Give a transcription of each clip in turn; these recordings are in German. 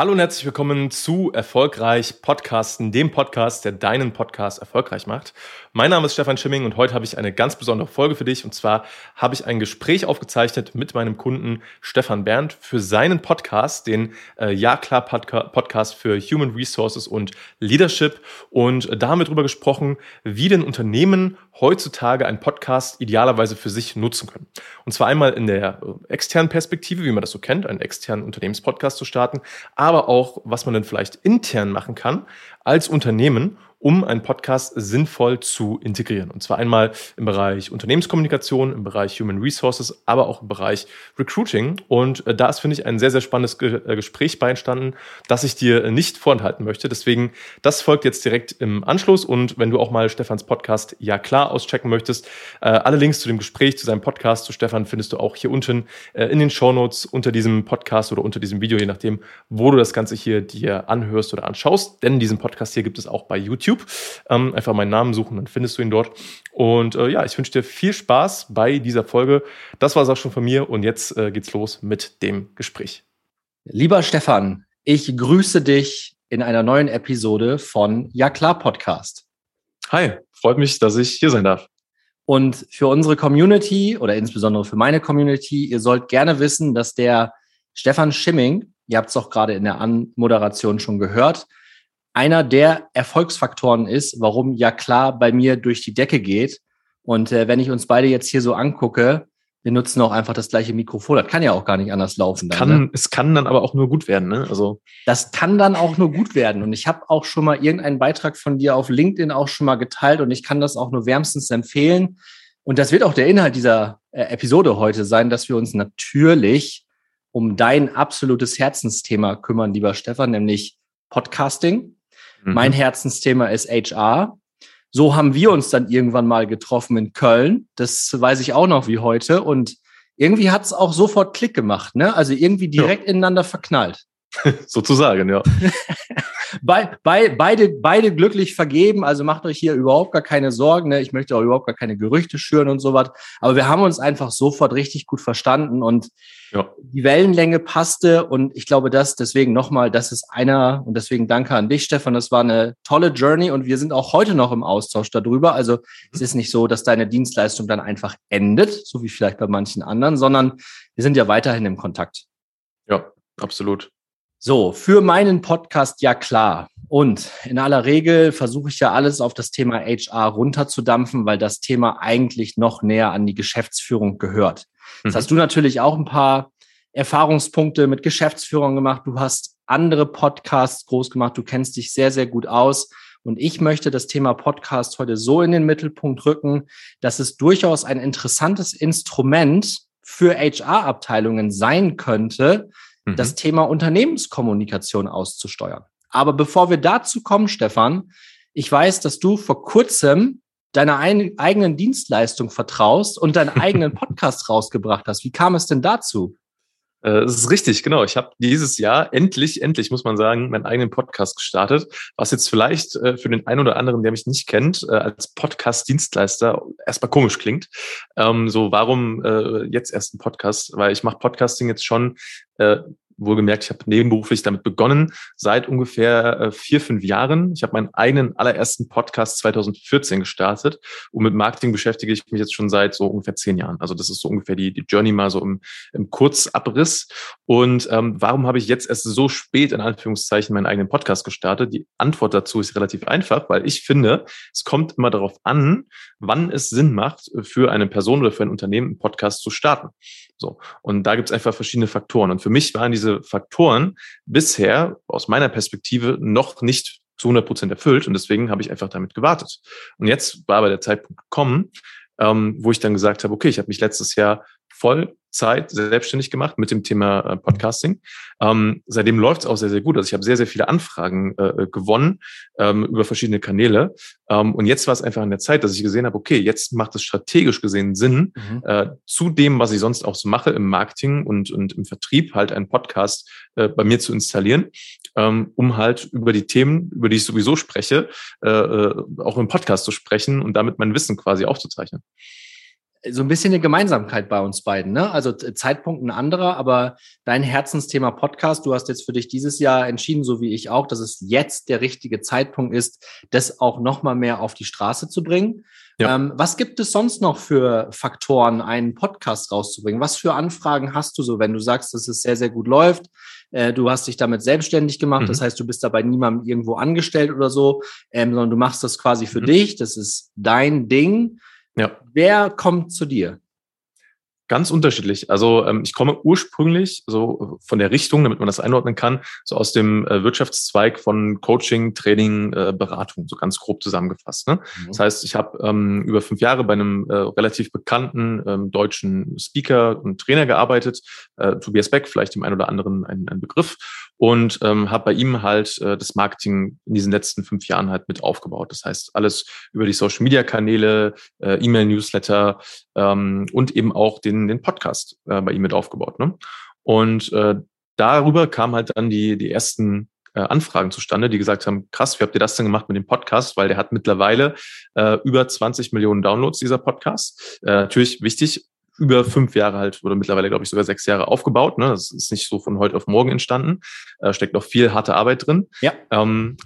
Hallo und herzlich willkommen zu Erfolgreich Podcasten, dem Podcast, der deinen Podcast erfolgreich macht. Mein Name ist Stefan Schimming und heute habe ich eine ganz besondere Folge für dich. Und zwar habe ich ein Gespräch aufgezeichnet mit meinem Kunden Stefan Berndt für seinen Podcast, den äh, Ja klar Podca Podcast für Human Resources und Leadership. Und da haben wir darüber gesprochen, wie denn Unternehmen heutzutage einen Podcast idealerweise für sich nutzen können. Und zwar einmal in der äh, externen Perspektive, wie man das so kennt, einen externen Unternehmenspodcast zu starten, aber auch, was man denn vielleicht intern machen kann als Unternehmen, um einen Podcast sinnvoll zu integrieren. Und zwar einmal im Bereich Unternehmenskommunikation, im Bereich Human Resources, aber auch im Bereich Recruiting. Und äh, da ist, finde ich, ein sehr, sehr spannendes äh, Gespräch beistanden, das ich dir nicht vorenthalten möchte. Deswegen, das folgt jetzt direkt im Anschluss. Und wenn du auch mal Stefans Podcast ja klar auschecken möchtest, äh, alle Links zu dem Gespräch, zu seinem Podcast, zu Stefan, findest du auch hier unten äh, in den Shownotes unter diesem Podcast oder unter diesem Video, je nachdem, wo du das Ganze hier dir anhörst oder anschaust. Denn diesen Podcast hier gibt es auch bei YouTube. YouTube. Ähm, einfach meinen Namen suchen, dann findest du ihn dort. Und äh, ja, ich wünsche dir viel Spaß bei dieser Folge. Das war es auch schon von mir und jetzt äh, geht's los mit dem Gespräch. Lieber Stefan, ich grüße dich in einer neuen Episode von Ja klar Podcast. Hi, freut mich, dass ich hier sein darf. Und für unsere Community oder insbesondere für meine Community, ihr sollt gerne wissen, dass der Stefan Schimming, ihr habt es auch gerade in der Anmoderation schon gehört, einer der Erfolgsfaktoren ist, warum ja klar bei mir durch die Decke geht. Und äh, wenn ich uns beide jetzt hier so angucke, wir nutzen auch einfach das gleiche Mikrofon. Das kann ja auch gar nicht anders laufen. Dann, kann, ne? Es kann dann aber auch nur gut werden. Ne? Also das kann dann auch nur gut werden. Und ich habe auch schon mal irgendeinen Beitrag von dir auf LinkedIn auch schon mal geteilt und ich kann das auch nur wärmstens empfehlen. Und das wird auch der Inhalt dieser äh, Episode heute sein, dass wir uns natürlich um dein absolutes Herzensthema kümmern, lieber Stefan, nämlich Podcasting. Mhm. Mein Herzensthema ist HR. So haben wir uns dann irgendwann mal getroffen in Köln. Das weiß ich auch noch wie heute. Und irgendwie hat es auch sofort Klick gemacht, ne? Also irgendwie direkt ja. ineinander verknallt. Sozusagen, ja. Be be beide, beide glücklich vergeben, also macht euch hier überhaupt gar keine Sorgen. Ne? Ich möchte auch überhaupt gar keine Gerüchte schüren und sowas. Aber wir haben uns einfach sofort richtig gut verstanden und ja. die Wellenlänge passte. Und ich glaube, das deswegen nochmal, das ist einer, und deswegen danke an dich, Stefan. Das war eine tolle Journey und wir sind auch heute noch im Austausch darüber. Also mhm. es ist nicht so, dass deine Dienstleistung dann einfach endet, so wie vielleicht bei manchen anderen, sondern wir sind ja weiterhin im Kontakt. Ja, absolut. So, für meinen Podcast ja klar. Und in aller Regel versuche ich ja alles auf das Thema HR runterzudampfen, weil das Thema eigentlich noch näher an die Geschäftsführung gehört. Mhm. Das hast du natürlich auch ein paar Erfahrungspunkte mit Geschäftsführern gemacht. Du hast andere Podcasts groß gemacht. Du kennst dich sehr, sehr gut aus. Und ich möchte das Thema Podcast heute so in den Mittelpunkt rücken, dass es durchaus ein interessantes Instrument für HR-Abteilungen sein könnte, mhm. das Thema Unternehmenskommunikation auszusteuern. Aber bevor wir dazu kommen, Stefan, ich weiß, dass du vor kurzem deiner ein, eigenen Dienstleistung vertraust und deinen eigenen Podcast rausgebracht hast. Wie kam es denn dazu? Äh, das ist richtig, genau. Ich habe dieses Jahr endlich, endlich, muss man sagen, meinen eigenen Podcast gestartet, was jetzt vielleicht äh, für den einen oder anderen, der mich nicht kennt, äh, als Podcast-Dienstleister erstmal komisch klingt. Ähm, so, warum jetzt erst ein Podcast? Weil ich mache Podcasting jetzt schon wohlgemerkt, ich habe nebenberuflich damit begonnen, seit ungefähr äh, vier, fünf Jahren. Ich habe meinen eigenen allerersten Podcast 2014 gestartet und mit Marketing beschäftige ich mich jetzt schon seit so ungefähr zehn Jahren. Also das ist so ungefähr die, die Journey mal so im, im Kurzabriss. Und ähm, warum habe ich jetzt erst so spät in Anführungszeichen meinen eigenen Podcast gestartet? Die Antwort dazu ist relativ einfach, weil ich finde, es kommt immer darauf an, wann es Sinn macht, für eine Person oder für ein Unternehmen einen Podcast zu starten. So. Und da gibt es einfach verschiedene Faktoren. Und für mich waren diese Faktoren bisher aus meiner Perspektive noch nicht zu 100 Prozent erfüllt. Und deswegen habe ich einfach damit gewartet. Und jetzt war aber der Zeitpunkt gekommen, ähm, wo ich dann gesagt habe, okay, ich habe mich letztes Jahr voll Zeit selbstständig gemacht mit dem Thema äh, Podcasting. Ähm, seitdem läuft es auch sehr, sehr gut. Also ich habe sehr, sehr viele Anfragen äh, äh, gewonnen ähm, über verschiedene Kanäle. Ähm, und jetzt war es einfach an der Zeit, dass ich gesehen habe, okay, jetzt macht es strategisch gesehen Sinn, mhm. äh, zu dem, was ich sonst auch so mache im Marketing und, und im Vertrieb, halt einen Podcast äh, bei mir zu installieren, ähm, um halt über die Themen, über die ich sowieso spreche, äh auch im Podcast zu sprechen und damit mein Wissen quasi aufzuzeichnen so ein bisschen eine Gemeinsamkeit bei uns beiden. Ne? Also Zeitpunkt ein anderer, aber dein Herzensthema Podcast, du hast jetzt für dich dieses Jahr entschieden, so wie ich auch, dass es jetzt der richtige Zeitpunkt ist, das auch noch mal mehr auf die Straße zu bringen. Ja. Ähm, was gibt es sonst noch für Faktoren, einen Podcast rauszubringen? Was für Anfragen hast du so, wenn du sagst, dass es sehr, sehr gut läuft? Äh, du hast dich damit selbstständig gemacht, mhm. das heißt, du bist dabei niemandem irgendwo angestellt oder so, ähm, sondern du machst das quasi für mhm. dich, das ist dein Ding. Ja. Wer kommt zu dir? Ganz unterschiedlich. Also ähm, ich komme ursprünglich so von der Richtung, damit man das einordnen kann, so aus dem äh, Wirtschaftszweig von Coaching, Training, äh, Beratung, so ganz grob zusammengefasst. Ne? Mhm. Das heißt, ich habe ähm, über fünf Jahre bei einem äh, relativ bekannten ähm, deutschen Speaker und Trainer gearbeitet, äh, Tobias Beck, vielleicht dem einen oder anderen ein, ein Begriff und ähm, habe bei ihm halt äh, das Marketing in diesen letzten fünf Jahren halt mit aufgebaut. Das heißt, alles über die Social Media Kanäle, äh, E-Mail-Newsletter ähm, und eben auch den, den Podcast äh, bei ihm mit aufgebaut. Ne? Und äh, darüber kamen halt dann die, die ersten äh, Anfragen zustande, die gesagt haben, krass, wie habt ihr das denn gemacht mit dem Podcast? Weil der hat mittlerweile äh, über 20 Millionen Downloads, dieser Podcast. Äh, natürlich wichtig, über fünf Jahre halt oder mittlerweile, glaube ich, sogar sechs Jahre aufgebaut. Ne? Das ist nicht so von heute auf morgen entstanden. Da steckt noch viel harte Arbeit drin. Ja. Ähm,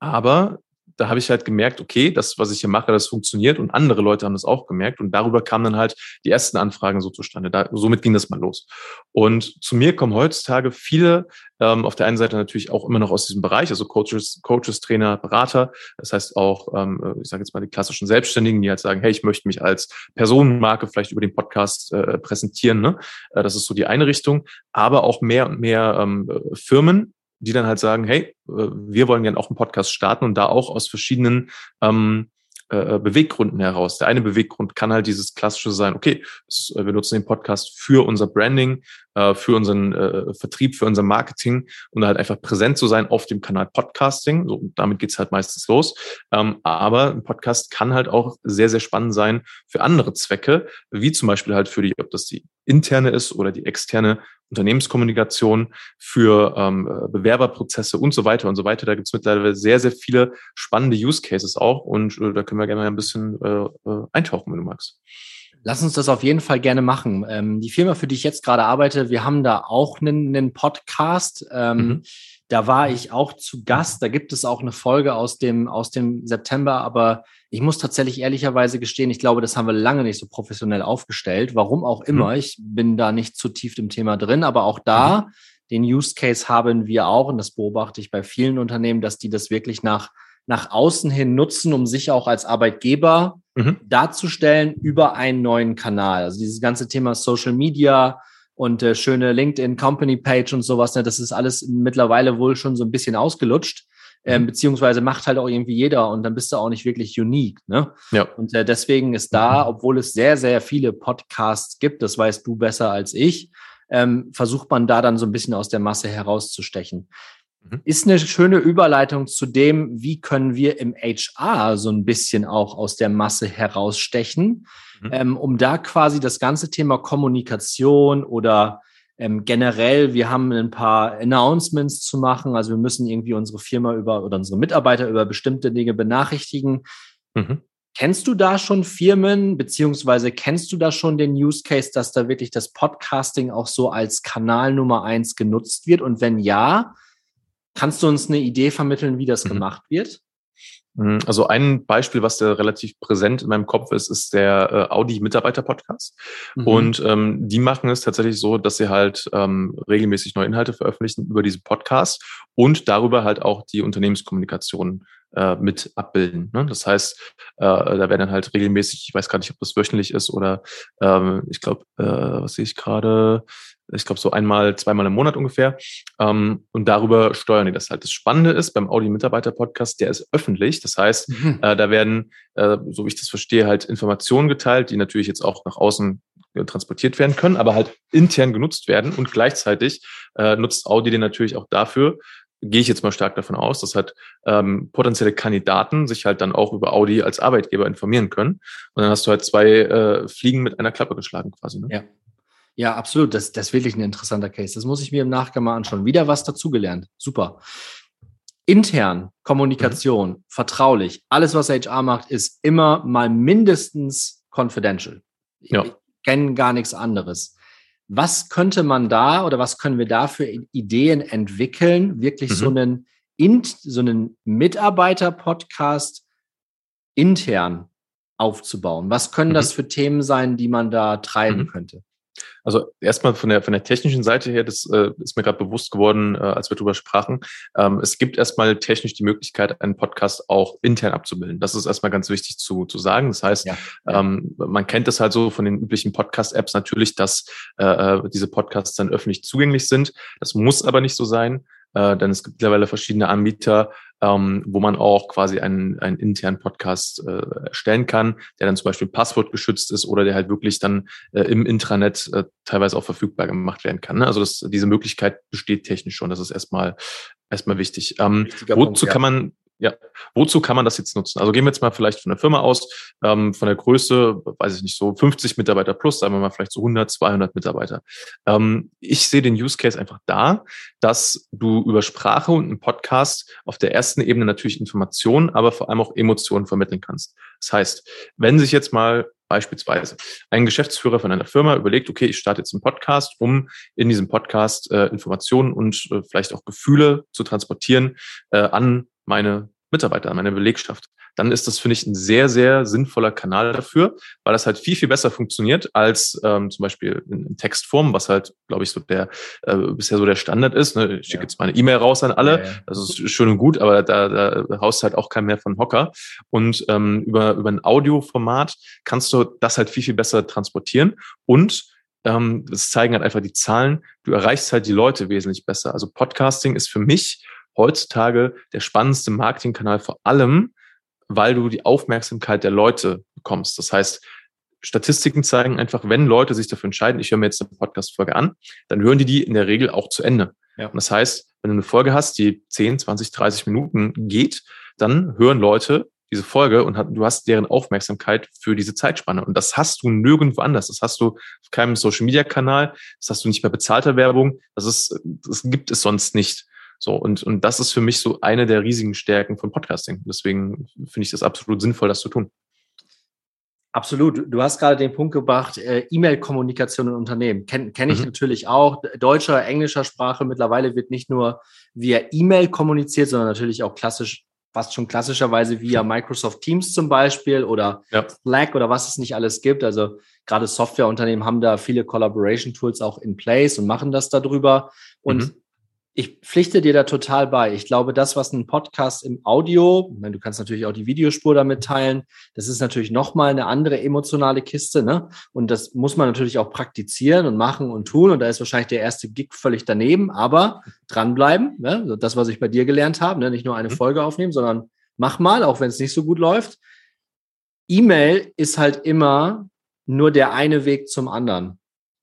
aber da habe ich halt gemerkt, okay, das, was ich hier mache, das funktioniert und andere Leute haben das auch gemerkt und darüber kamen dann halt die ersten Anfragen so zustande. Da, somit ging das mal los. Und zu mir kommen heutzutage viele, ähm, auf der einen Seite natürlich auch immer noch aus diesem Bereich, also Coaches, Coaches, Trainer, Berater. Das heißt auch, ähm, ich sage jetzt mal die klassischen Selbstständigen, die halt sagen, hey, ich möchte mich als Personenmarke vielleicht über den Podcast äh, präsentieren. Ne? Äh, das ist so die eine Richtung. Aber auch mehr und mehr ähm, Firmen, die dann halt sagen, hey, äh, wir wollen gerne auch einen Podcast starten und da auch aus verschiedenen ähm, äh, äh, Beweggründen heraus. Der eine Beweggrund kann halt dieses klassische sein, okay, äh, wir nutzen den Podcast für unser Branding, äh, für unseren äh, Vertrieb, für unser Marketing und halt einfach präsent zu sein auf dem Kanal Podcasting. So, damit geht's halt meistens los. Ähm, aber ein Podcast kann halt auch sehr, sehr spannend sein für andere Zwecke, wie zum Beispiel halt für die, ob das die interne ist oder die externe Unternehmenskommunikation, für ähm, Bewerberprozesse und so weiter und so weiter. Da gibt's mittlerweile sehr, sehr viele spannende Use Cases auch und äh, da können wir gerne mal ein bisschen äh, äh, eintauchen, wenn du magst. Lass uns das auf jeden Fall gerne machen. Ähm, die Firma, für die ich jetzt gerade arbeite, wir haben da auch einen, einen Podcast. Ähm, mhm. Da war ich auch zu Gast. Da gibt es auch eine Folge aus dem, aus dem September, aber ich muss tatsächlich ehrlicherweise gestehen, ich glaube, das haben wir lange nicht so professionell aufgestellt. Warum auch immer. Mhm. Ich bin da nicht zu tief im Thema drin, aber auch da, mhm. den Use Case haben wir auch, und das beobachte ich bei vielen Unternehmen, dass die das wirklich nach, nach außen hin nutzen, um sich auch als Arbeitgeber mhm. darzustellen über einen neuen Kanal. Also dieses ganze Thema Social Media und äh, schöne LinkedIn Company Page und sowas, ne, das ist alles mittlerweile wohl schon so ein bisschen ausgelutscht ähm, mhm. beziehungsweise macht halt auch irgendwie jeder und dann bist du auch nicht wirklich unique. Ne? Ja. Und äh, deswegen ist da, obwohl es sehr, sehr viele Podcasts gibt, das weißt du besser als ich, ähm, versucht man da dann so ein bisschen aus der Masse herauszustechen. Mhm. Ist eine schöne Überleitung zu dem, wie können wir im HR so ein bisschen auch aus der Masse herausstechen, mhm. ähm, um da quasi das ganze Thema Kommunikation oder ähm, generell, wir haben ein paar Announcements zu machen. Also wir müssen irgendwie unsere Firma über oder unsere Mitarbeiter über bestimmte Dinge benachrichtigen. Mhm. Kennst du da schon Firmen, beziehungsweise kennst du da schon den Use Case, dass da wirklich das Podcasting auch so als Kanal Nummer eins genutzt wird? Und wenn ja, kannst du uns eine Idee vermitteln, wie das mhm. gemacht wird? Mhm. Also ein Beispiel, was da relativ präsent in meinem Kopf ist, ist der äh, Audi-Mitarbeiter-Podcast. Mhm. Und ähm, die machen es tatsächlich so, dass sie halt ähm, regelmäßig neue Inhalte veröffentlichen über diesen Podcast und darüber halt auch die Unternehmenskommunikation äh, mit abbilden. Ne? Das heißt, äh, da werden dann halt regelmäßig, ich weiß gar nicht, ob das wöchentlich ist oder ähm, ich glaube, äh, was sehe ich gerade, ich glaube so einmal, zweimal im Monat ungefähr. Ähm, und darüber steuern die das halt. Das Spannende ist beim Audi-Mitarbeiter-Podcast, der ist öffentlich. Das heißt, mhm. äh, da werden, äh, so wie ich das verstehe, halt Informationen geteilt, die natürlich jetzt auch nach außen äh, transportiert werden können, aber halt intern genutzt werden. Und gleichzeitig äh, nutzt Audi den natürlich auch dafür, gehe ich jetzt mal stark davon aus, dass halt ähm, potenzielle Kandidaten sich halt dann auch über Audi als Arbeitgeber informieren können. Und dann hast du halt zwei äh, Fliegen mit einer Klappe geschlagen quasi. Ne? Ja. Ja, absolut. Das, das ist wirklich ein interessanter Case. Das muss ich mir im Nachgang mal anschauen. Wieder was dazugelernt. Super. Intern, Kommunikation, mhm. vertraulich. Alles, was HR macht, ist immer mal mindestens confidential. Ja. Kennen gar nichts anderes. Was könnte man da oder was können wir da für Ideen entwickeln, wirklich mhm. so einen, so einen Mitarbeiter-Podcast intern aufzubauen? Was können mhm. das für Themen sein, die man da treiben mhm. könnte? Also erstmal von der, von der technischen Seite her, das äh, ist mir gerade bewusst geworden, äh, als wir darüber sprachen. Ähm, es gibt erstmal technisch die Möglichkeit, einen Podcast auch intern abzubilden. Das ist erstmal ganz wichtig zu, zu sagen. Das heißt, ja. ähm, man kennt das halt so von den üblichen Podcast-Apps natürlich, dass äh, äh diese Podcasts dann öffentlich zugänglich sind. Das muss aber nicht so sein äh, denn es gibt mittlerweile verschiedene Anbieter, ähm, wo man auch quasi einen, einen internen Podcast äh, erstellen kann, der dann zum Beispiel passwortgeschützt ist oder der halt wirklich dann äh, im Intranet äh, teilweise auch verfügbar gemacht werden kann. Ne? Also das, diese Möglichkeit besteht technisch schon. Das ist erstmal erstmal wichtig. Ähm, wozu Punkt, ja. kann man ja, wozu kann man das jetzt nutzen? Also gehen wir jetzt mal vielleicht von der Firma aus, ähm, von der Größe, weiß ich nicht, so 50 Mitarbeiter plus, sagen wir mal vielleicht so 100, 200 Mitarbeiter. Ähm, ich sehe den Use Case einfach da, dass du über Sprache und einen Podcast auf der ersten Ebene natürlich Informationen, aber vor allem auch Emotionen vermitteln kannst. Das heißt, wenn sich jetzt mal beispielsweise ein Geschäftsführer von einer Firma überlegt, okay, ich starte jetzt einen Podcast, um in diesem Podcast äh, Informationen und äh, vielleicht auch Gefühle zu transportieren äh, an meine Mitarbeiter, meine Belegschaft, dann ist das, finde ich, ein sehr, sehr sinnvoller Kanal dafür, weil das halt viel, viel besser funktioniert als ähm, zum Beispiel in, in Textform, was halt, glaube ich, so der äh, bisher so der Standard ist. Ne? Ich schicke ja. jetzt mal eine E-Mail raus an alle, ja, ja. das ist schön und gut, aber da, da haust halt auch kein mehr von Hocker. Und ähm, über, über ein Audioformat kannst du das halt viel, viel besser transportieren und ähm, das zeigen halt einfach die Zahlen. Du erreichst halt die Leute wesentlich besser. Also Podcasting ist für mich heutzutage der spannendste Marketingkanal vor allem, weil du die Aufmerksamkeit der Leute bekommst. Das heißt, Statistiken zeigen einfach, wenn Leute sich dafür entscheiden, ich höre mir jetzt eine Podcast-Folge an, dann hören die die in der Regel auch zu Ende. Ja. Und das heißt, wenn du eine Folge hast, die 10, 20, 30 Minuten geht, dann hören Leute diese Folge und du hast deren Aufmerksamkeit für diese Zeitspanne. Und das hast du nirgendwo anders. Das hast du auf keinem Social-Media-Kanal, das hast du nicht bei bezahlter Werbung, das, ist, das gibt es sonst nicht. So, und, und das ist für mich so eine der riesigen Stärken von Podcasting. Deswegen finde ich das absolut sinnvoll, das zu tun. Absolut. Du hast gerade den Punkt gebracht, äh, E-Mail-Kommunikation in Unternehmen. Kenne kenn ich mhm. natürlich auch. Deutscher, englischer Sprache. Mittlerweile wird nicht nur via E-Mail kommuniziert, sondern natürlich auch klassisch, fast schon klassischerweise via Microsoft Teams zum Beispiel oder ja. Slack oder was es nicht alles gibt. Also gerade Softwareunternehmen haben da viele Collaboration-Tools auch in place und machen das darüber. Und mhm ich pflichte dir da total bei. Ich glaube, das, was ein Podcast im Audio, meine, du kannst natürlich auch die Videospur damit teilen, das ist natürlich nochmal eine andere emotionale Kiste, ne? Und das muss man natürlich auch praktizieren und machen und tun. Und da ist wahrscheinlich der erste Gig völlig daneben, aber dranbleiben, ne? das, was ich bei dir gelernt habe, ne? nicht nur eine mhm. Folge aufnehmen, sondern mach mal, auch wenn es nicht so gut läuft. E-Mail ist halt immer nur der eine Weg zum anderen.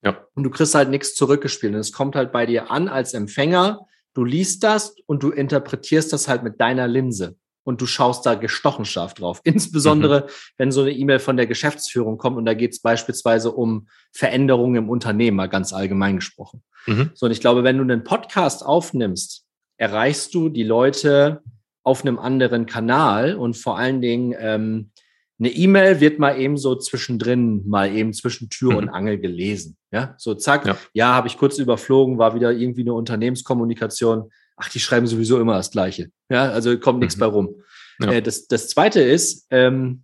Ja. Und du kriegst halt nichts zurückgespielt. Und es kommt halt bei dir an als Empfänger. Du liest das und du interpretierst das halt mit deiner Linse. Und du schaust da gestochen scharf drauf. Insbesondere, mhm. wenn so eine E-Mail von der Geschäftsführung kommt und da geht es beispielsweise um Veränderungen im Unternehmen, mal ganz allgemein gesprochen. Mhm. So, und ich glaube, wenn du einen Podcast aufnimmst, erreichst du die Leute auf einem anderen Kanal und vor allen Dingen ähm, eine E-Mail wird mal eben so zwischendrin, mal eben zwischen Tür mhm. und Angel gelesen. Ja, so zack, ja, ja habe ich kurz überflogen, war wieder irgendwie eine Unternehmenskommunikation. Ach, die schreiben sowieso immer das Gleiche. Ja, also kommt mhm. nichts bei rum. Ja. Äh, das, das zweite ist, ähm,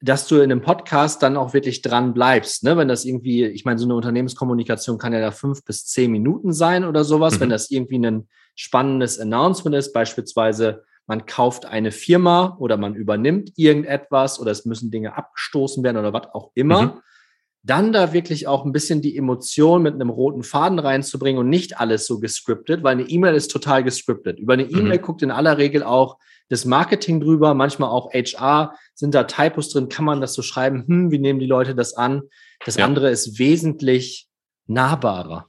dass du in einem Podcast dann auch wirklich dran bleibst. Ne? Wenn das irgendwie, ich meine, so eine Unternehmenskommunikation kann ja da fünf bis zehn Minuten sein oder sowas. Mhm. Wenn das irgendwie ein spannendes Announcement ist, beispielsweise, man kauft eine Firma oder man übernimmt irgendetwas oder es müssen Dinge abgestoßen werden oder was auch immer. Mhm. Dann da wirklich auch ein bisschen die Emotion mit einem roten Faden reinzubringen und nicht alles so gescriptet, weil eine E-Mail ist total gescriptet. Über eine E-Mail mhm. guckt in aller Regel auch das Marketing drüber, manchmal auch HR, sind da Typos drin, kann man das so schreiben, hm, wie nehmen die Leute das an? Das ja. andere ist wesentlich nahbarer.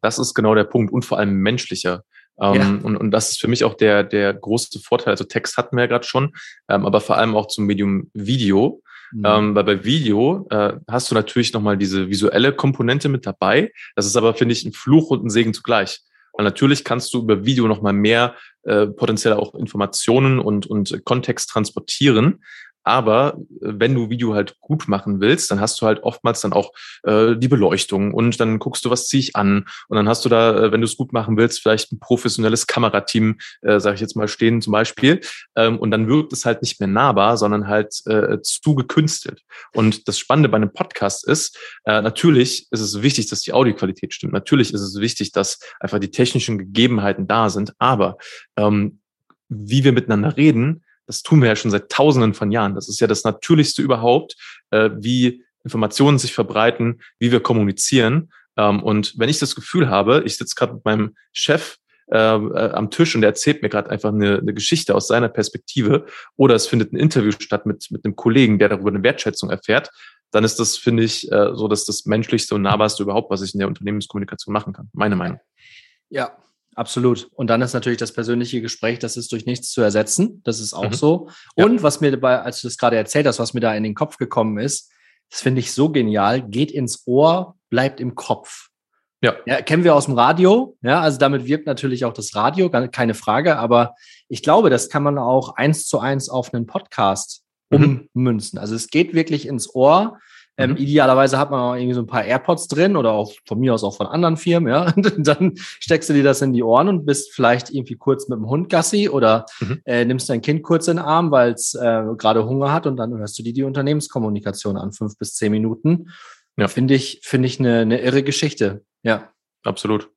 Das ist genau der Punkt und vor allem menschlicher. Ähm, ja. und, und das ist für mich auch der, der große Vorteil. Also Text hatten wir ja gerade schon, ähm, aber vor allem auch zum Medium Video. Mhm. Ähm, weil bei Video äh, hast du natürlich nochmal diese visuelle Komponente mit dabei. Das ist aber, finde ich, ein Fluch und ein Segen zugleich. Weil natürlich kannst du über Video nochmal mehr äh, potenziell auch Informationen und, und Kontext transportieren. Aber äh, wenn du Video halt gut machen willst, dann hast du halt oftmals dann auch äh, die Beleuchtung und dann guckst du, was ziehe ich an. Und dann hast du da, äh, wenn du es gut machen willst, vielleicht ein professionelles Kamerateam, äh, sage ich jetzt mal, stehen zum Beispiel. Ähm, und dann wirkt es halt nicht mehr nahbar, sondern halt äh, zu gekünstelt. Und das Spannende bei einem Podcast ist, äh, natürlich ist es wichtig, dass die Audioqualität stimmt. Natürlich ist es wichtig, dass einfach die technischen Gegebenheiten da sind. Aber ähm, wie wir miteinander reden, das tun wir ja schon seit Tausenden von Jahren. Das ist ja das Natürlichste überhaupt, äh, wie Informationen sich verbreiten, wie wir kommunizieren. Ähm, und wenn ich das Gefühl habe, ich sitze gerade mit meinem Chef äh, äh, am Tisch und er erzählt mir gerade einfach eine, eine Geschichte aus seiner Perspektive oder es findet ein Interview statt mit, mit einem Kollegen, der darüber eine Wertschätzung erfährt, dann ist das, finde ich, äh, so, dass das menschlichste und nahbarste überhaupt, was ich in der Unternehmenskommunikation machen kann. Meine Meinung. Ja, Absolut. Und dann ist natürlich das persönliche Gespräch, das ist durch nichts zu ersetzen. Das ist auch mhm. so. Und ja. was mir dabei, als du das gerade erzählt hast, was mir da in den Kopf gekommen ist, das finde ich so genial, geht ins Ohr, bleibt im Kopf. Ja. ja. Kennen wir aus dem Radio. Ja, also damit wirkt natürlich auch das Radio, keine Frage. Aber ich glaube, das kann man auch eins zu eins auf einen Podcast mhm. ummünzen. Also es geht wirklich ins Ohr. Ähm, mhm. Idealerweise hat man auch irgendwie so ein paar AirPods drin oder auch von mir aus auch von anderen Firmen, ja. Und dann steckst du dir das in die Ohren und bist vielleicht irgendwie kurz mit dem Hund Gassi oder mhm. äh, nimmst dein Kind kurz in den Arm, weil es äh, gerade Hunger hat und dann hörst du dir die Unternehmenskommunikation an, fünf bis zehn Minuten. Ja. Finde ich, finde ich eine, eine irre Geschichte. Ja. Absolut.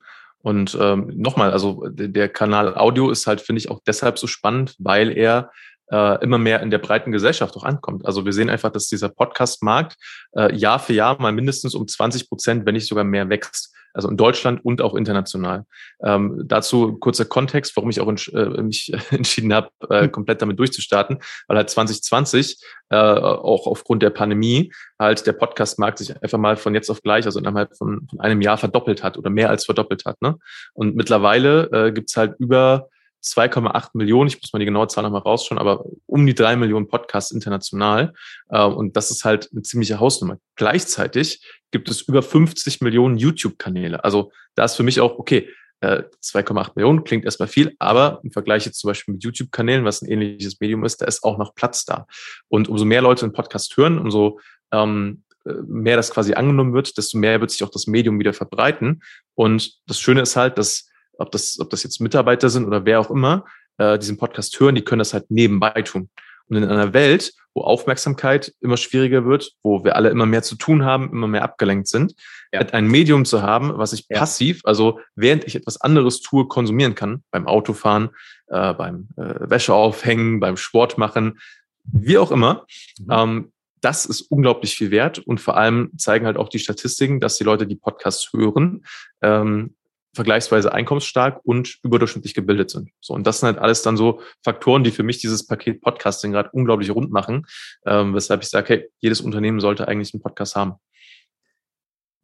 Und ähm, nochmal, also der Kanal Audio ist halt, finde ich, auch deshalb so spannend, weil er äh, immer mehr in der breiten Gesellschaft auch ankommt. Also wir sehen einfach, dass dieser Podcast-Markt äh, Jahr für Jahr mal mindestens um 20 Prozent, wenn nicht sogar mehr wächst. Also in Deutschland und auch international. Ähm, dazu kurzer Kontext, warum ich auch entsch äh, mich entschieden habe, äh, hm. komplett damit durchzustarten, weil halt 2020 äh, auch aufgrund der Pandemie halt der Podcast-Markt sich einfach mal von jetzt auf gleich, also innerhalb von, von einem Jahr verdoppelt hat oder mehr als verdoppelt hat. Ne? Und mittlerweile äh, gibt's halt über 2,8 Millionen, ich muss mal die genaue Zahl nochmal rausschauen, aber um die drei Millionen Podcasts international. Äh, und das ist halt eine ziemliche Hausnummer. Gleichzeitig gibt es über 50 Millionen YouTube-Kanäle. Also da ist für mich auch, okay, 2,8 äh, Millionen klingt erstmal viel, aber im Vergleich jetzt zum Beispiel mit YouTube-Kanälen, was ein ähnliches Medium ist, da ist auch noch Platz da. Und umso mehr Leute einen Podcast hören, umso ähm, äh, mehr das quasi angenommen wird, desto mehr wird sich auch das Medium wieder verbreiten. Und das Schöne ist halt, dass ob das, ob das jetzt Mitarbeiter sind oder wer auch immer, äh, diesen Podcast hören, die können das halt nebenbei tun. Und in einer Welt, wo Aufmerksamkeit immer schwieriger wird, wo wir alle immer mehr zu tun haben, immer mehr abgelenkt sind, ja. ein Medium zu haben, was ich ja. passiv, also während ich etwas anderes tue, konsumieren kann, beim Autofahren, äh, beim äh, Wäsche aufhängen, beim Sport machen, wie auch immer, mhm. ähm, das ist unglaublich viel wert und vor allem zeigen halt auch die Statistiken, dass die Leute, die Podcasts hören, ähm, vergleichsweise einkommensstark und überdurchschnittlich gebildet sind. So, und das sind halt alles dann so Faktoren, die für mich dieses Paket Podcasting gerade unglaublich rund machen, ähm, weshalb ich sage, hey, jedes Unternehmen sollte eigentlich einen Podcast haben.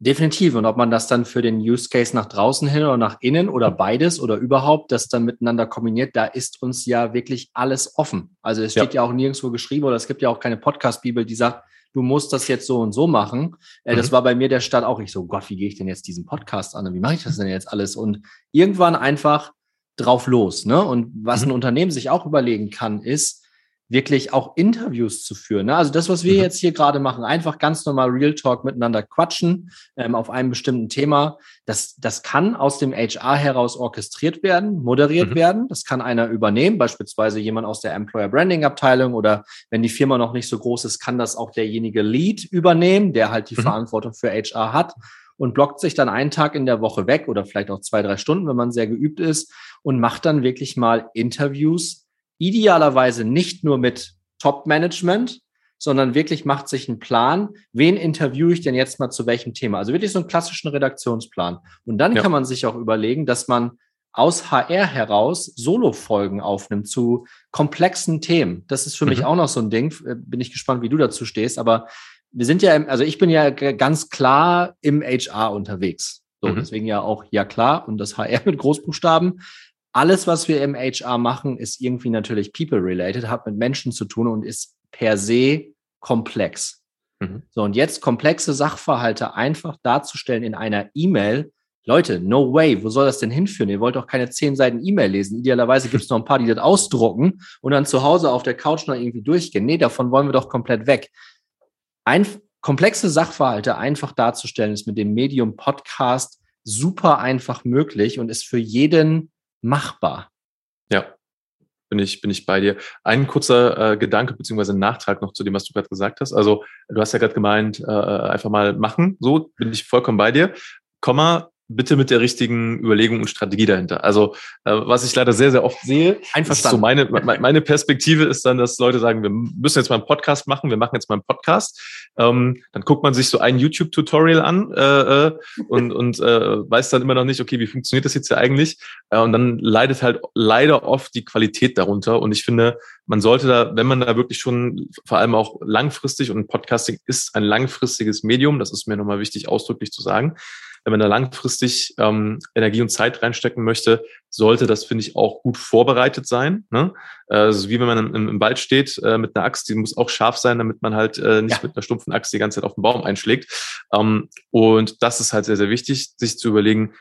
Definitiv. Und ob man das dann für den Use Case nach draußen hin oder nach innen oder beides oder überhaupt das dann miteinander kombiniert, da ist uns ja wirklich alles offen. Also es steht ja, ja auch nirgendwo geschrieben oder es gibt ja auch keine Podcast-Bibel, die sagt, du musst das jetzt so und so machen. Äh, mhm. Das war bei mir der Start auch. Ich so, Gott, wie gehe ich denn jetzt diesen Podcast an? Wie mache ich das denn jetzt alles? Und irgendwann einfach drauf los. Ne? Und was mhm. ein Unternehmen sich auch überlegen kann, ist, wirklich auch Interviews zu führen. Ne? Also das, was wir mhm. jetzt hier gerade machen, einfach ganz normal Real Talk miteinander quatschen ähm, auf einem bestimmten Thema, das, das kann aus dem HR heraus orchestriert werden, moderiert mhm. werden. Das kann einer übernehmen, beispielsweise jemand aus der Employer Branding Abteilung oder wenn die Firma noch nicht so groß ist, kann das auch derjenige Lead übernehmen, der halt die mhm. Verantwortung für HR hat und blockt sich dann einen Tag in der Woche weg oder vielleicht auch zwei, drei Stunden, wenn man sehr geübt ist und macht dann wirklich mal Interviews idealerweise nicht nur mit Top-Management, sondern wirklich macht sich einen Plan, wen interviewe ich denn jetzt mal zu welchem Thema. Also wirklich so einen klassischen Redaktionsplan. Und dann ja. kann man sich auch überlegen, dass man aus HR heraus Solo-Folgen aufnimmt zu komplexen Themen. Das ist für mhm. mich auch noch so ein Ding. Äh, bin ich gespannt, wie du dazu stehst. Aber wir sind ja, im, also ich bin ja ganz klar im HR unterwegs. So, mhm. deswegen ja auch ja klar und das HR mit Großbuchstaben alles, was wir im HR machen, ist irgendwie natürlich people-related, hat mit Menschen zu tun und ist per se komplex. Mhm. So, und jetzt komplexe Sachverhalte einfach darzustellen in einer E-Mail, Leute, no way, wo soll das denn hinführen? Ihr wollt doch keine zehn Seiten E-Mail lesen. Idealerweise gibt es noch ein paar, die das ausdrucken und dann zu Hause auf der Couch noch irgendwie durchgehen. Nee, davon wollen wir doch komplett weg. Ein, komplexe Sachverhalte einfach darzustellen, ist mit dem Medium Podcast super einfach möglich und ist für jeden machbar. Ja, bin ich, bin ich bei dir. Ein kurzer äh, Gedanke beziehungsweise Nachtrag noch zu dem, was du gerade gesagt hast. Also du hast ja gerade gemeint, äh, einfach mal machen. So bin ich vollkommen bei dir. Komma, bitte mit der richtigen Überlegung und Strategie dahinter. Also äh, was ich leider sehr, sehr oft sehe, Einverstanden. so meine, meine Perspektive ist dann, dass Leute sagen, wir müssen jetzt mal einen Podcast machen, wir machen jetzt mal einen Podcast. Ähm, dann guckt man sich so ein YouTube-Tutorial an äh, äh, und, und äh, weiß dann immer noch nicht, okay, wie funktioniert das jetzt hier eigentlich? Äh, und dann leidet halt leider oft die Qualität darunter. Und ich finde, man sollte da, wenn man da wirklich schon vor allem auch langfristig und Podcasting ist ein langfristiges Medium, das ist mir nochmal wichtig ausdrücklich zu sagen, wenn man da langfristig ähm, Energie und Zeit reinstecken möchte, sollte das, finde ich, auch gut vorbereitet sein. Ne? Also wie wenn man im, im Wald steht äh, mit einer Axt, die muss auch scharf sein, damit man halt äh, nicht ja. mit einer stumpfen Axt die ganze Zeit auf den Baum einschlägt. Ähm, und das ist halt sehr, sehr wichtig, sich zu überlegen,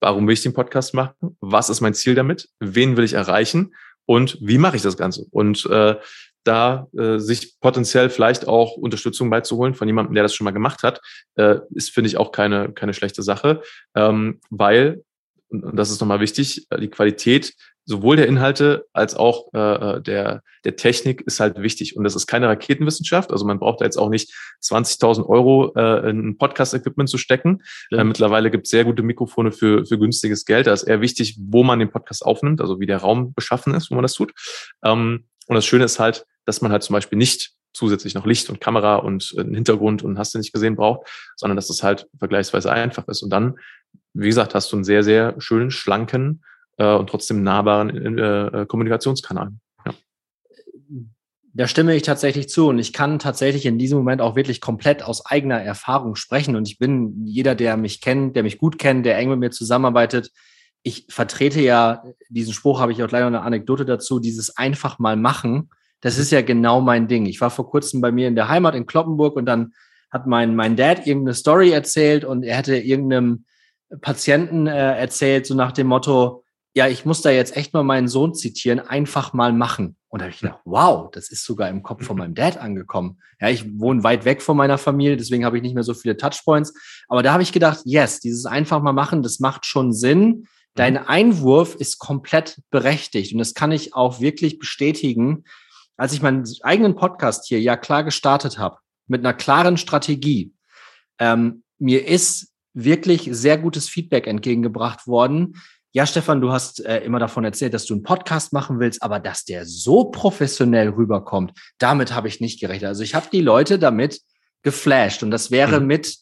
warum will ich den Podcast machen? Was ist mein Ziel damit? Wen will ich erreichen? Und wie mache ich das Ganze? Und äh, da äh, sich potenziell vielleicht auch Unterstützung beizuholen von jemandem, der das schon mal gemacht hat, äh, ist, finde ich, auch keine, keine schlechte Sache, ähm, weil, und das ist nochmal wichtig, äh, die Qualität sowohl der Inhalte als auch äh, äh, der, der Technik ist halt wichtig. Und das ist keine Raketenwissenschaft. Also man braucht da jetzt auch nicht 20.000 Euro äh, in ein Podcast-Equipment zu stecken. Ja. Äh, mittlerweile gibt es sehr gute Mikrofone für, für günstiges Geld. Da ist eher wichtig, wo man den Podcast aufnimmt, also wie der Raum beschaffen ist, wo man das tut. Ähm, und das Schöne ist halt, dass man halt zum Beispiel nicht zusätzlich noch Licht und Kamera und einen Hintergrund und hast du nicht gesehen braucht, sondern dass das halt vergleichsweise einfach ist. Und dann, wie gesagt, hast du einen sehr, sehr schönen, schlanken äh, und trotzdem nahbaren äh, äh Kommunikationskanal. Ja. Da stimme ich tatsächlich zu und ich kann tatsächlich in diesem Moment auch wirklich komplett aus eigener Erfahrung sprechen und ich bin jeder, der mich kennt, der mich gut kennt, der eng mit mir zusammenarbeitet, ich vertrete ja, diesen Spruch habe ich auch leider eine Anekdote dazu, dieses einfach mal machen das ist ja genau mein Ding. Ich war vor kurzem bei mir in der Heimat in Kloppenburg und dann hat mein, mein Dad irgendeine Story erzählt und er hätte irgendeinem Patienten äh, erzählt, so nach dem Motto, ja, ich muss da jetzt echt mal meinen Sohn zitieren, einfach mal machen. Und da habe ich gedacht, wow, das ist sogar im Kopf von meinem Dad angekommen. Ja, ich wohne weit weg von meiner Familie, deswegen habe ich nicht mehr so viele Touchpoints. Aber da habe ich gedacht, yes, dieses einfach mal machen, das macht schon Sinn. Dein Einwurf ist komplett berechtigt. Und das kann ich auch wirklich bestätigen, als ich meinen eigenen Podcast hier ja klar gestartet habe, mit einer klaren Strategie, ähm, mir ist wirklich sehr gutes Feedback entgegengebracht worden. Ja, Stefan, du hast äh, immer davon erzählt, dass du einen Podcast machen willst, aber dass der so professionell rüberkommt, damit habe ich nicht gerechnet. Also ich habe die Leute damit geflasht und das wäre mhm. mit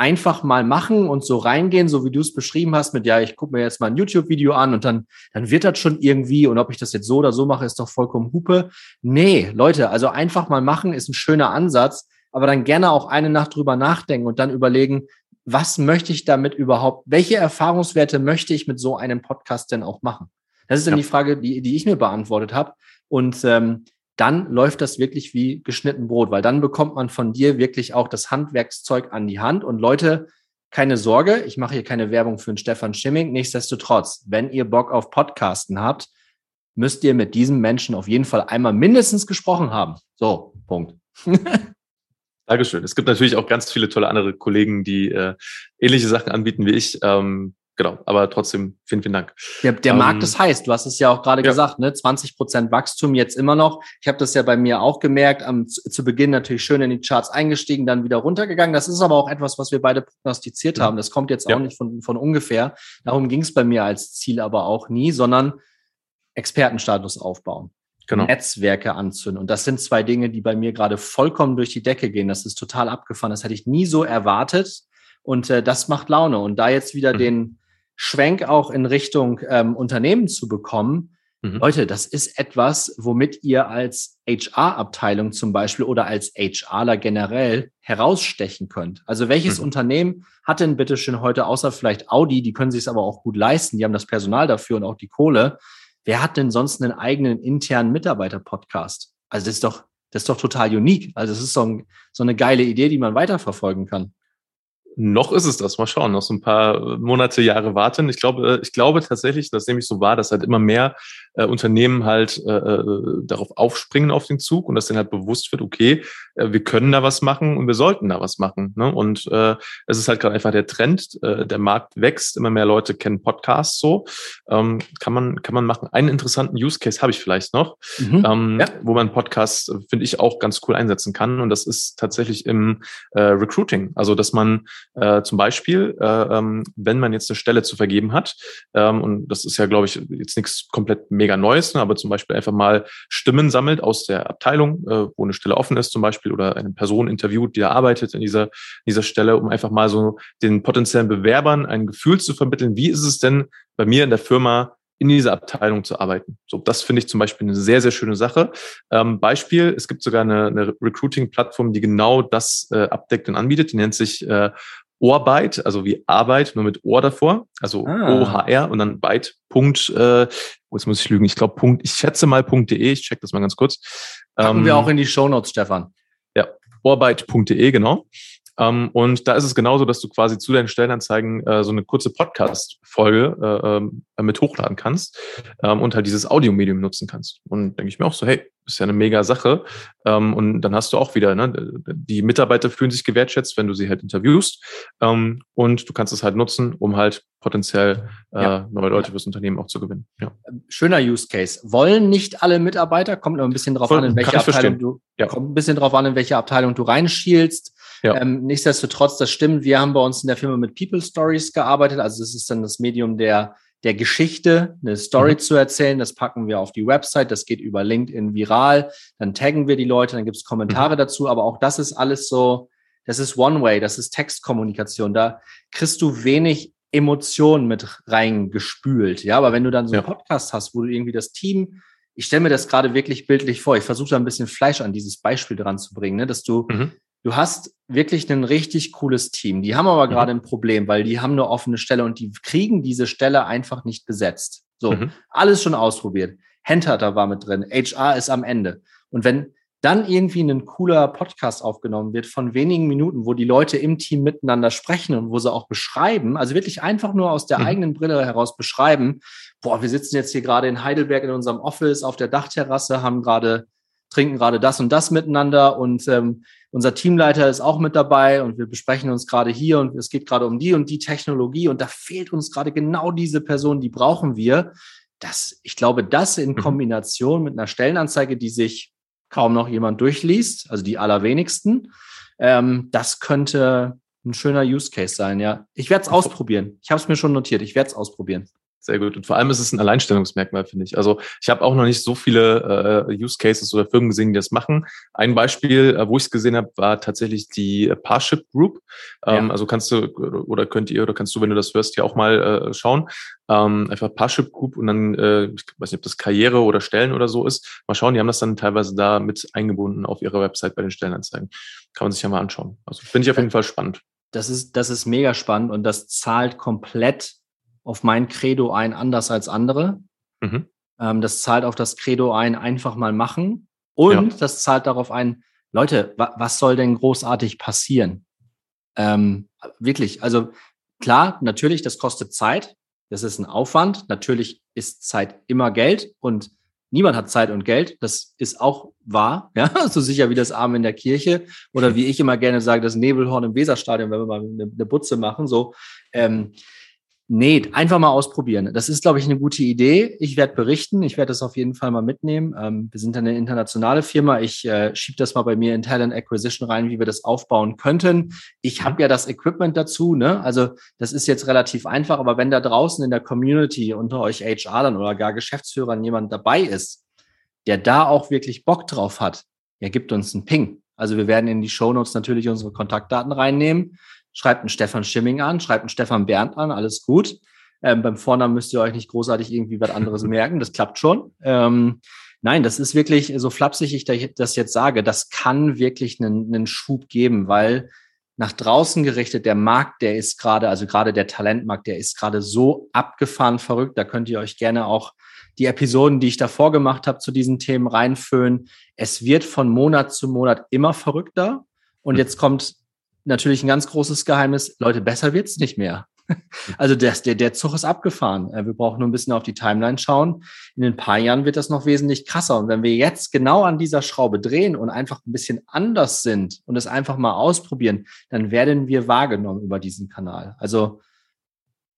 einfach mal machen und so reingehen, so wie du es beschrieben hast, mit ja, ich gucke mir jetzt mal ein YouTube-Video an und dann, dann wird das schon irgendwie und ob ich das jetzt so oder so mache, ist doch vollkommen Hupe. Nee, Leute, also einfach mal machen ist ein schöner Ansatz, aber dann gerne auch eine Nacht drüber nachdenken und dann überlegen, was möchte ich damit überhaupt, welche Erfahrungswerte möchte ich mit so einem Podcast denn auch machen? Das ist dann ja. die Frage, die, die ich mir beantwortet habe. Und ähm, dann läuft das wirklich wie geschnitten Brot, weil dann bekommt man von dir wirklich auch das Handwerkszeug an die Hand. Und Leute, keine Sorge, ich mache hier keine Werbung für den Stefan Schimming. Nichtsdestotrotz, wenn ihr Bock auf Podcasten habt, müsst ihr mit diesem Menschen auf jeden Fall einmal mindestens gesprochen haben. So, Punkt. Dankeschön. Es gibt natürlich auch ganz viele tolle andere Kollegen, die äh, ähnliche Sachen anbieten wie ich. Ähm, genau, aber trotzdem vielen, vielen Dank. Der, der ähm, Markt ist heiß. Du hast es ja auch gerade ja. gesagt, ne? 20 Prozent Wachstum jetzt immer noch. Ich habe das ja bei mir auch gemerkt. Am, zu Beginn natürlich schön in die Charts eingestiegen, dann wieder runtergegangen. Das ist aber auch etwas, was wir beide prognostiziert ja. haben. Das kommt jetzt ja. auch nicht von, von ungefähr. Darum ging es bei mir als Ziel aber auch nie, sondern Expertenstatus aufbauen. Genau. Netzwerke anzünden. Und das sind zwei Dinge, die bei mir gerade vollkommen durch die Decke gehen. Das ist total abgefahren. Das hätte ich nie so erwartet. Und äh, das macht Laune. Und da jetzt wieder mhm. den, Schwenk auch in Richtung ähm, Unternehmen zu bekommen. Mhm. Leute, das ist etwas, womit ihr als HR-Abteilung zum Beispiel oder als HRler generell herausstechen könnt. Also welches mhm. Unternehmen hat denn bitte schön heute, außer vielleicht Audi, die können sich es aber auch gut leisten, die haben das Personal dafür und auch die Kohle. Wer hat denn sonst einen eigenen internen Mitarbeiter-Podcast? Also das ist doch, das ist doch total unique. Also das ist so, ein, so eine geile Idee, die man weiterverfolgen kann Noch ist es das. Mal schauen. Noch so ein paar Monate, Jahre warten. Ich glaube, ich glaube tatsächlich, dass nämlich so war, dass halt immer mehr äh, Unternehmen halt äh, äh, darauf aufspringen auf den Zug und dass denen halt bewusst wird, okay, äh, wir können da was machen und wir sollten da was machen. Ne? Und äh, es ist halt gerade einfach der Trend. Äh, der Markt wächst. Immer mehr Leute kennen Podcasts so. Ähm, kann man kann man machen. Einen interessanten Use Case habe ich vielleicht noch, mhm. ähm, ja. wo man Podcasts äh, finde ich auch ganz cool einsetzen kann. Und das ist tatsächlich im äh, Recruiting. Also dass man äh, zum Beispiel, äh, ähm, wenn man jetzt eine Stelle zu vergeben hat, ähm, und das ist ja, glaube ich, jetzt nichts komplett mega Neues, ne, aber zum Beispiel einfach mal Stimmen sammelt aus der Abteilung, äh, wo eine Stelle offen ist zum Beispiel, oder eine Person interviewt, die da arbeitet in dieser, dieser Stelle, um einfach mal so den potenziellen Bewerbern ein Gefühl zu vermitteln, wie ist es denn bei mir in der Firma, in dieser Abteilung zu arbeiten. So, das finde ich zum Beispiel eine sehr, sehr schöne Sache. Ähm, Beispiel, es gibt sogar eine, eine Recruiting-Plattform, die genau das äh, abdeckt und anbietet. Die nennt sich äh, Ohrbyte, also wie Arbeit, nur mit Ohr davor, also ah. OHR und dann Byte. Punkt, äh, jetzt muss ich lügen, ich glaube Punkt, ich schätze mal Punkt.de, ich check das mal ganz kurz. Packen ähm, wir auch in die Show Notes, Stefan. Ja, ohrbyte.de, genau. Ähm, und da ist es genauso, dass du quasi zu deinen Stellenanzeigen äh, so eine kurze Podcast-Folge äh, ähm, mit hochladen kannst ähm, und halt dieses Audiomedium nutzen kannst. Und denke ich mir auch so, hey, ist ja eine mega Sache. Ähm, und dann hast du auch wieder, ne, die Mitarbeiter fühlen sich gewertschätzt, wenn du sie halt interviewst. Ähm, und du kannst es halt nutzen, um halt potenziell äh, ja. neue Leute fürs Unternehmen auch zu gewinnen. Ja. Schöner Use Case. Wollen nicht alle Mitarbeiter, kommt immer ein bisschen drauf Voll, an, in welche Abteilung du, ja. kommt ein bisschen drauf an, in welche Abteilung du reinschielst. Ja. Ähm, nichtsdestotrotz, das stimmt. Wir haben bei uns in der Firma mit People Stories gearbeitet. Also das ist dann das Medium der, der Geschichte, eine Story mhm. zu erzählen. Das packen wir auf die Website. Das geht über LinkedIn viral. Dann taggen wir die Leute, dann gibt es Kommentare mhm. dazu. Aber auch das ist alles so, das ist One-Way, das ist Textkommunikation. Da kriegst du wenig Emotionen mit reingespült. Ja, aber wenn du dann so einen ja. Podcast hast, wo du irgendwie das Team ich stelle mir das gerade wirklich bildlich vor. Ich versuche da ein bisschen Fleisch an dieses Beispiel dran zu bringen, ne? dass du mhm du hast wirklich ein richtig cooles Team. Die haben aber mhm. gerade ein Problem, weil die haben eine offene Stelle und die kriegen diese Stelle einfach nicht besetzt. So, mhm. alles schon ausprobiert. Handhunter war mit drin, HR ist am Ende. Und wenn dann irgendwie ein cooler Podcast aufgenommen wird von wenigen Minuten, wo die Leute im Team miteinander sprechen und wo sie auch beschreiben, also wirklich einfach nur aus der mhm. eigenen Brille heraus beschreiben, boah, wir sitzen jetzt hier gerade in Heidelberg in unserem Office auf der Dachterrasse, haben gerade trinken gerade das und das miteinander und ähm, unser Teamleiter ist auch mit dabei und wir besprechen uns gerade hier und es geht gerade um die und die Technologie und da fehlt uns gerade genau diese Person, die brauchen wir. Das, ich glaube, das in mhm. Kombination mit einer Stellenanzeige, die sich kaum noch jemand durchliest, also die allerwenigsten, ähm, das könnte ein schöner Use Case sein, ja. Ich werde es ausprobieren. Ich habe es mir schon notiert. Ich werde es ausprobieren. Sehr gut. Und vor allem ist es ein Alleinstellungsmerkmal, finde ich. Also ich habe auch noch nicht so viele äh, Use Cases oder Firmen gesehen, die das machen. Ein Beispiel, äh, wo ich es gesehen habe, war tatsächlich die Parship Group. Ähm, ja. Also kannst du oder könnt ihr oder kannst du, wenn du das hörst, ja auch mal äh, schauen. Ähm, einfach Parship Group und dann, äh, ich weiß nicht, ob das Karriere oder Stellen oder so ist. Mal schauen, die haben das dann teilweise da mit eingebunden auf ihrer Website bei den Stellenanzeigen. Kann man sich ja mal anschauen. Also finde ich auf jeden Fall spannend. Das ist, das ist mega spannend und das zahlt komplett auf mein Credo ein, anders als andere. Mhm. Ähm, das zahlt auf das Credo ein, einfach mal machen. Und ja. das zahlt darauf ein, Leute, wa was soll denn großartig passieren? Ähm, wirklich, also klar, natürlich, das kostet Zeit. Das ist ein Aufwand. Natürlich ist Zeit immer Geld und niemand hat Zeit und Geld. Das ist auch wahr, ja, so sicher wie das Arm in der Kirche oder wie ich immer gerne sage, das Nebelhorn im Weserstadion, wenn wir mal eine, Butze machen, so. Ähm, Nee, einfach mal ausprobieren. Das ist, glaube ich, eine gute Idee. Ich werde berichten. Ich werde das auf jeden Fall mal mitnehmen. Ähm, wir sind eine internationale Firma. Ich äh, schiebe das mal bei mir in Talent Acquisition rein, wie wir das aufbauen könnten. Ich habe ja das Equipment dazu. Ne? Also das ist jetzt relativ einfach. Aber wenn da draußen in der Community unter euch HRlern oder gar Geschäftsführern jemand dabei ist, der da auch wirklich Bock drauf hat, der gibt uns einen Ping. Also wir werden in die Show Notes natürlich unsere Kontaktdaten reinnehmen schreibt einen Stefan Schimming an, schreibt einen Stefan Bernd an, alles gut. Ähm, beim Vornamen müsst ihr euch nicht großartig irgendwie was anderes merken, das klappt schon. Ähm, nein, das ist wirklich, so flapsig ich das jetzt sage, das kann wirklich einen, einen Schub geben, weil nach draußen gerichtet, der Markt, der ist gerade, also gerade der Talentmarkt, der ist gerade so abgefahren verrückt. Da könnt ihr euch gerne auch die Episoden, die ich davor gemacht habe, zu diesen Themen reinfüllen. Es wird von Monat zu Monat immer verrückter. Und hm. jetzt kommt natürlich ein ganz großes Geheimnis, Leute, besser wird's nicht mehr. Also der, der, der Zug ist abgefahren. Äh, wir brauchen nur ein bisschen auf die Timeline schauen. In ein paar Jahren wird das noch wesentlich krasser. Und wenn wir jetzt genau an dieser Schraube drehen und einfach ein bisschen anders sind und es einfach mal ausprobieren, dann werden wir wahrgenommen über diesen Kanal. Also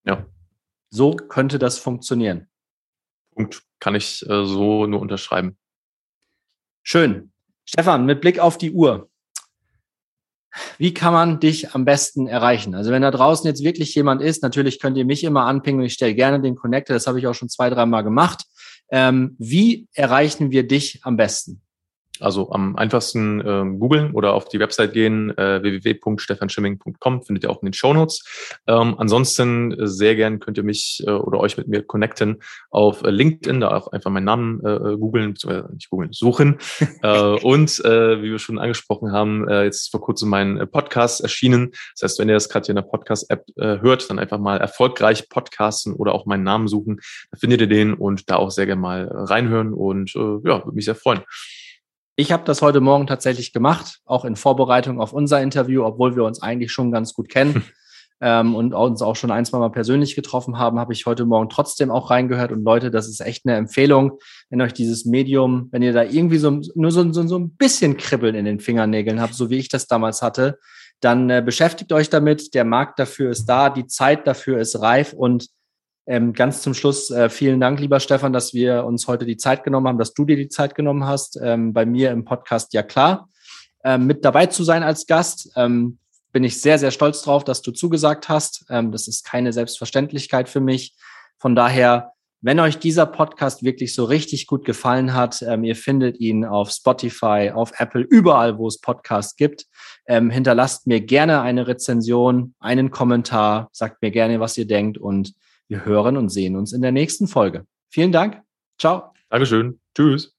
ja, so könnte das funktionieren. Punkt. Kann ich äh, so nur unterschreiben. Schön. Stefan, mit Blick auf die Uhr. Wie kann man dich am besten erreichen? Also wenn da draußen jetzt wirklich jemand ist, natürlich könnt ihr mich immer anpingen und ich stelle gerne den Connector, das habe ich auch schon zwei, dreimal gemacht. Ähm, wie erreichen wir dich am besten? Also am einfachsten äh, googeln oder auf die Website gehen, äh, www.stefanschimming.com, findet ihr auch in den Shownotes. Ähm, ansonsten äh, sehr gern könnt ihr mich äh, oder euch mit mir connecten auf äh, LinkedIn, da auch einfach meinen Namen äh, googeln, beziehungsweise nicht googeln, suchen. äh, und äh, wie wir schon angesprochen haben, äh, jetzt vor kurzem mein äh, Podcast erschienen. Das heißt, wenn ihr das gerade hier in der Podcast-App äh, hört, dann einfach mal erfolgreich podcasten oder auch meinen Namen suchen. Da findet ihr den und da auch sehr gerne mal reinhören und äh, ja, würde mich sehr freuen. Ich habe das heute Morgen tatsächlich gemacht, auch in Vorbereitung auf unser Interview, obwohl wir uns eigentlich schon ganz gut kennen ähm, und uns auch schon ein, zwei Mal persönlich getroffen haben, habe ich heute Morgen trotzdem auch reingehört. Und Leute, das ist echt eine Empfehlung, wenn euch dieses Medium, wenn ihr da irgendwie so nur so, so, so ein bisschen Kribbeln in den Fingernägeln habt, so wie ich das damals hatte, dann äh, beschäftigt euch damit. Der Markt dafür ist da, die Zeit dafür ist reif und ähm, ganz zum Schluss, äh, vielen Dank, lieber Stefan, dass wir uns heute die Zeit genommen haben, dass du dir die Zeit genommen hast, ähm, bei mir im Podcast Ja klar, ähm, mit dabei zu sein als Gast. Ähm, bin ich sehr, sehr stolz drauf, dass du zugesagt hast. Ähm, das ist keine Selbstverständlichkeit für mich. Von daher, wenn euch dieser Podcast wirklich so richtig gut gefallen hat, ähm, ihr findet ihn auf Spotify, auf Apple, überall, wo es Podcasts gibt. hinterlasst mir gerne eine Rezension, einen Kommentar, sagt mir gerne, was ihr denkt und wir hören und sehen uns in der nächsten Folge. Vielen Dank. Ciao. Dankeschön. Tschüss.